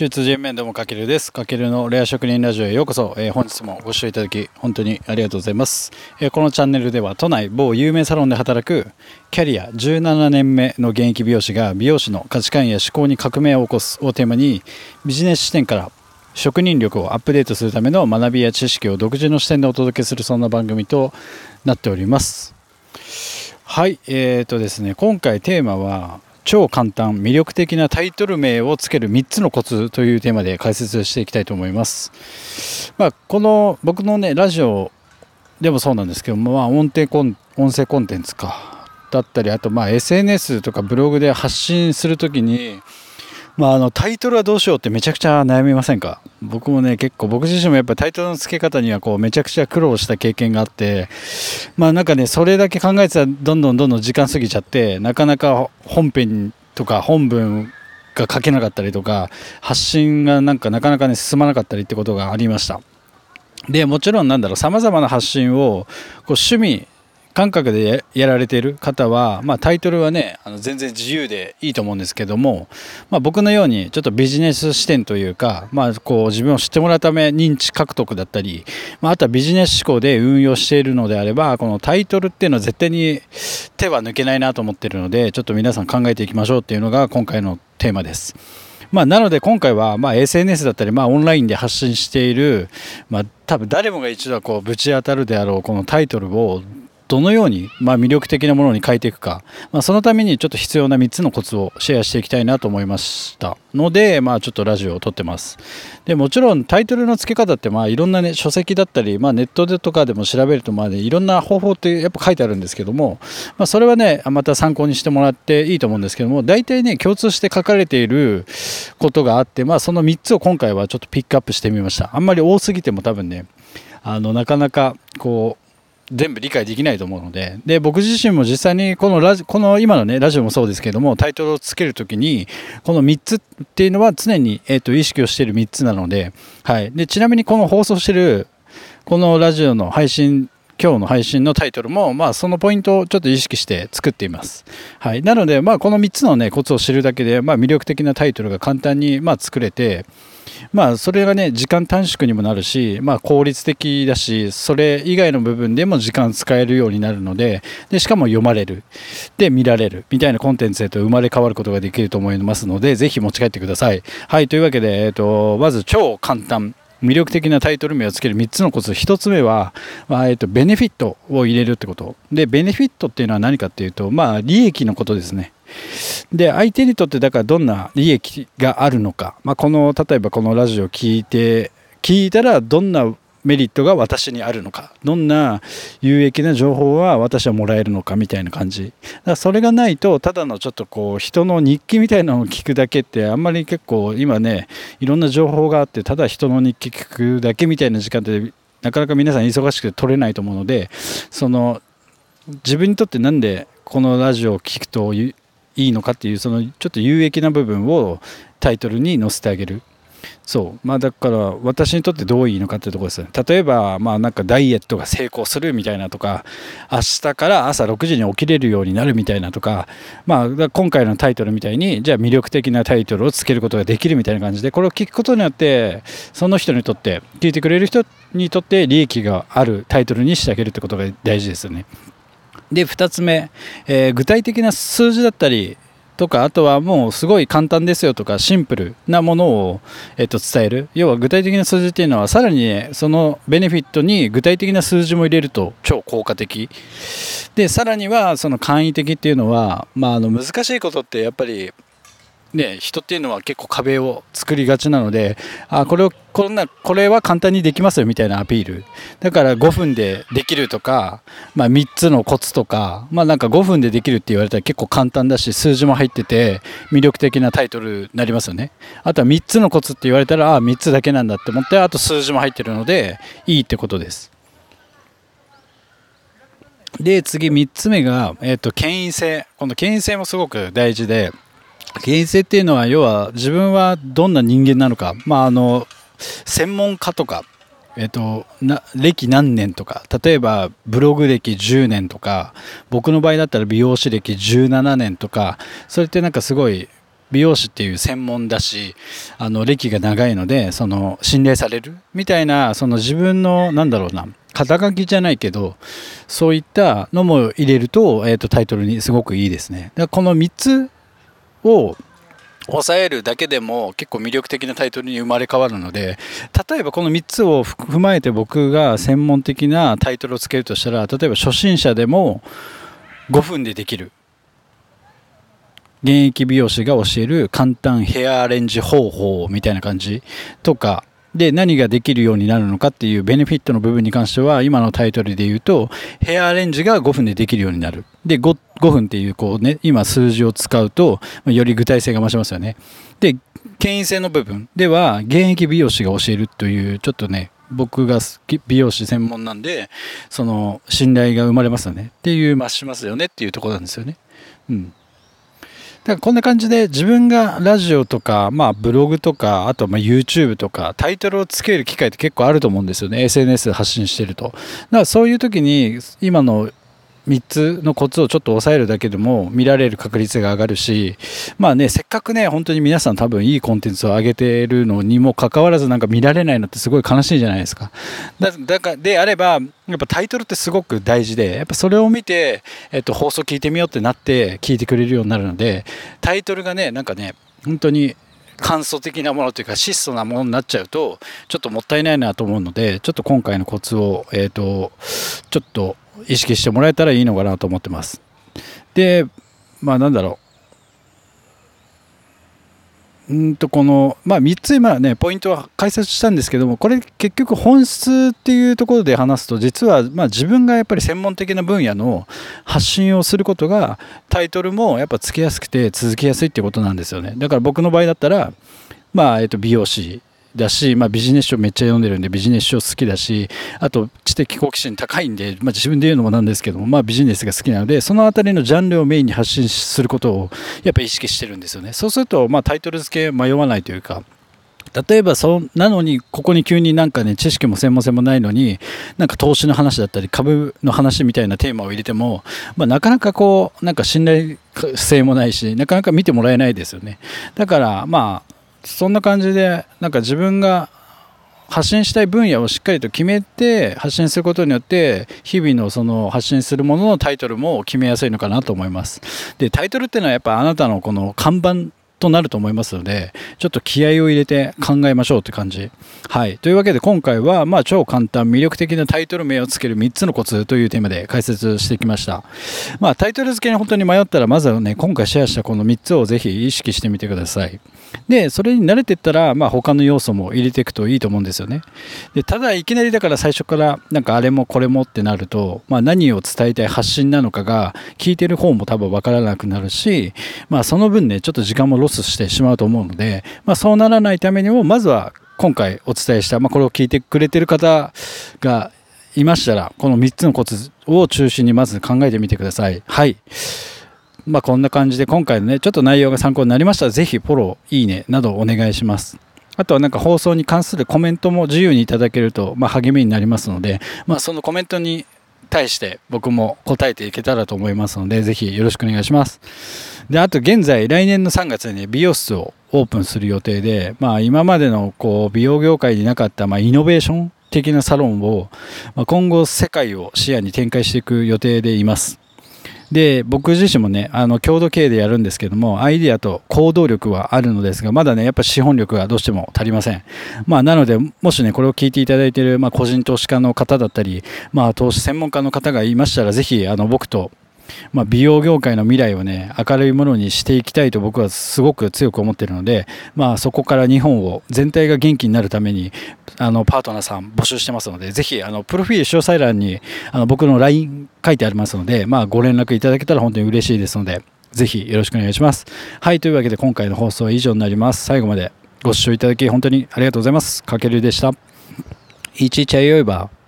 中通人面どうもかけるです。かけるのレア職人ラジオへようこそ、えー、本日もご視聴いただき本当にありがとうございます、えー、このチャンネルでは都内某有名サロンで働くキャリア17年目の現役美容師が美容師の価値観や思考に革命を起こすをテーマにビジネス視点から職人力をアップデートするための学びや知識を独自の視点でお届けするそんな番組となっております。はい、えーとですね、今回テーマは超簡単魅力的なタイトル名をつける3つのコツというテーマで解説していきたいと思います。まあ、この僕のねラジオでもそうなんですけども、まあ、音程コン音声コンテンツかだったりあとまあ SNS とかブログで発信するときにまあ、あのタイトルはどうしようってめちゃくちゃ悩みませんか？僕もね結構僕自身もやっぱタイトルの付け方にはこうめちゃくちゃ苦労した経験があってまあなんかねそれだけ考えてたらどんどんどんどん時間過ぎちゃってなかなか本編とか本文が書けなかったりとか発信がなんかなかなかね進まなかったりってことがありました。でもちろんなんだろうさまざまな発信をこう趣味感覚でやられている方は、まあ、タイトルはねあの全然自由でいいと思うんですけども、まあ、僕のようにちょっとビジネス視点というか、まあ、こう自分を知ってもらうため認知獲得だったり、まあ、あとはビジネス思考で運用しているのであればこのタイトルっていうのは絶対に手は抜けないなと思ってるのでちょっと皆さん考えていきましょうっていうのが今回のテーマです。まあ、なので今回はま SNS だったりまあオンラインで発信している、まあ、多分誰もが一度はこうぶち当たるであろうこのタイトルをどのように、まあ、魅力的なものに変えていくか、まあ、そのためにちょっと必要な3つのコツをシェアしていきたいなと思いました。ので、まあ、ちょっとラジオを撮ってます。でもちろんタイトルの付け方ってまあいろんな、ね、書籍だったり、まあ、ネットでとかでも調べるとまあ、ね、いろんな方法ってやっぱ書いてあるんですけども、まあ、それはねまた参考にしてもらっていいと思うんですけども大体ね共通して書かれていることがあって、まあ、その3つを今回はちょっとピックアップしてみました。あんまり多すぎても多分ねあのなかなかこう全部理解できないと思うので。で僕自身も実際にこのラジこの今のねラジオもそうですけどもタイトルをつけるときにこの3つっていうのは常に、えーと、意識をしている3つなので,、はい、でちなみにこの放送してるこのラジオの配信今日の配信のタイトルも、まあ、そのポイントをちょっと意識して作っています。はい、なので、まあ、この3つの、ね、コツを知るだけで、まあ、魅力的なタイトルが簡単に、まあ、作れて、まあ、それがね、時間短縮にもなるし、まあ、効率的だし、それ以外の部分でも時間使えるようになるので、で、しかも読まれる。で、見られる。みたいなコンテンツへと生まれ変わることができると思いますので、ぜひ持ち帰ってください。はい、というわけで、えっ、と、まず超簡単。魅力的なタイトル名をつける3つのコツ。1つ目は、まあ、えっとベネフィットを入れるってこと。でベネフィットっていうのは何かっていうと、まあ、利益のことですね。で相手にとってだからどんな利益があるのか、まあ、この例えばこのラジオを聞いて聞いたらどんなメリットが私にあるのか。どんな有益な情報は私はもらえるのかみたいな感じ。だからそれがないとただのちょっとこう人の日記みたいなのを聞くだけってあんまり結構今ねいろんな情報があってただ人の日記聞くだけみたいな時間ってなかなか皆さん忙しくて取れないと思うのでその自分にとってなんでこのラジオを聞くといいのかっていうそのちょっと有益な部分をタイトルに載せてあげる。そうまあだから私にとってどういいのかっていうところです例えばまあなんかダイエットが成功するみたいなとか明日から朝6時に起きれるようになるみたいなとかまあ今回のタイトルみたいにじゃあ魅力的なタイトルをつけることができるみたいな感じでこれを聞くことによってその人にとって聞いてくれる人にとって利益があるタイトルにしてあげるってことが大事ですよね。で2つ目、えー、具体的な数字だったりとかあとはもうすごい簡単ですよとかシンプルなものを、えっと、伝える。要は具体的な数字っていうのはさらに、ね、そのベネフィットに具体的な数字も入れると超効果的。でさらにはその簡易的っていうのは、まあ、あの難しいことってやっぱりね、人っていうのは結構壁を作りがちなのであこれをこんなこれは簡単にできますよみたいなアピール。だから5分でできるとか、まあ、3つのコツとか、まあ、なんか5分でできるって言われたら結構簡単だし数字も入ってて魅力的なタイトルになりますよね。あとは3つのコツって言われたらあ3つだけなんだって思ってあと数字も入ってるのでいいってことです。で次3つ目が、えーと、権威性。この権威性もすごく大事で原因性っていうのは要は自分はどんな人間なのか、まあ、あの専門家とか、えっと、な歴何年とか。例えばブログ歴10年とか。僕の場合だったら美容師歴17年とか。それってなんかすごい美容師っていう専門だしあの歴が長いのでその信頼される。みたいなその自分のなんだろうな。肩書きじゃないけどそういったのも入れると,、えー、とタイトルにすごくいいですね。だこの3つを抑えるだけでも結構魅力的なタイトルに生まれ変わるので例えばこの3つを踏まえて僕が専門的なタイトルをつけるとしたら例えば初心者でも5分でできる。現役美容師が教える簡単ヘアアレンジ方法みたいな感じとかで何ができるようになるのかっていうベネフィットの部分に関しては今のタイトルで言うとヘアアレンジが5分でできるようになる。で 5, 5分っていうこうね今数字を使うとより具体性が増しますよね。で権威性の部分。では現役美容師が教えるというちょっとね僕が美容師専門なんでその信頼が生まれますよね。っていう増しますよねっていうところなんですよね。うん。だからこんな感じで自分がラジオとか、まあ、ブログとかあとま YouTube とかタイトルをつける機会って結構あると思うんですよね。SNS 発信してると。だからそういう時に今の3つのコツをちょっと抑えるだけでも見られる確率が上がるしまあねせっかくね本当に皆さん多分いいコンテンツを上げてるのにもかかわらずなんか見られないのってすごい悲しいじゃないですか。だだからであればやっぱタイトルってすごく大事でやっぱそれを見て、えっと、放送聞いてみようってなって聞いてくれるようになるのでタイトルがねなんかね本当に簡素的なものというか質素なものになっちゃうとちょっともったいないなと思うのでちょっと今回のコツを、えーとちょっと意識してもらえたらいいのかなと思ってます。で、まあなんだろう。うんとこの、まあ、3つ今ねポイントは解説したんですけどもこれ結局本質っていうところで話すと実はま自分がやっぱり専門的な分野の発信をすることがタイトルもやっぱつけやすくて続きやすいってことなんですよねだから僕の場合だったらまあえっと美容師だし、まあ、ビジネス書めっちゃ読んでるんでビジネス書好きだしあと知的好奇心高いんで、まあ、自分で言うのもなんですけども、まあ、ビジネスが好きなのでその辺りのジャンルをメインに発信することをやっぱ意識してるんですよね。そうすると、まあ、タイトル付け迷わないというか例えばそなのにここに急になんかね知識も専門性もないのになんか投資の話だったり株の話みたいなテーマを入れても、まあ、なかなかこうなんか信頼性もないしなかなか見てもらえないですよね。だからまあそんな感じでなんか自分が発信したい分野をしっかりと決めて発信することによって日々のその発信するもののタイトルも決めやすいのかなと思います。でタイトルっていうのはやっぱあなたのこの看板となると思いますので、ちょっと気合を入れて考えましょうって感じ。はい。というわけで今回は、まあ超簡単、魅力的なタイトル名をつける3つのコツというテーマで解説してきました。まあタイトル付けに本当に迷ったら、まずはね、今回シェアしたこの3つをぜひ意識してみてください。で、それに慣れてったら、まあ他の要素も入れていくといいと思うんですよね。で、ただいきなりだから最初からなんかあれもこれもってなると、まあ何を伝えたい発信なのかが聞いてる方も多分わからなくなるし、まあその分ね、ちょっと時間もロスしてしまうと思うので、まあ、そうならないためにもまずは今回お伝えした、まあ、これを聞いてくれてる方がいましたらこの3つのコツを中心にまず考えてみてください。はいまあ、こんな感じで今回のねちょっと内容が参考になりましたらぜひフォローいいねなどお願いします。あとはなんか放送に関するコメントも自由にいただけると、まあ、励みになりますので、まあ、そのコメントに対して僕も答えていけたらと思いますので、ぜひよろしくお願いします。で、あと現在、来年の3月に、美容室をオープンする予定で、まあ今までのこう美容業界になかった、まあ、イノベーション的なサロンを、まあ、今後世界を視野に展開していく予定でいます。で、僕自身もね、あの、共同経営でやるんですけども、アイデアと行動力はあるのですが、まだね、やっぱ資本力がどうしても足りません。まあ、なので、もしね、これを聞いていただいている、まあ、個人投資家の方だったり、まあ、投資専門家の方がいましたら、ぜひ、あの、僕とまあ、美容業界の未来をね明るいものにしていきたいと僕はすごく強く思っているので、まあ、そこから日本を全体が元気になるためにあのパートナーさん募集してますのでぜひあのプロフィール詳細欄にあの僕の LINE 書いてありますので、まあ、ご連絡いただけたら本当に嬉しいですのでぜひよろしくお願いします。はいというわけで今回の放送は以上になります。最後までご視聴いただき本当にありがとうございます。かけるでした。いちいちあよいば。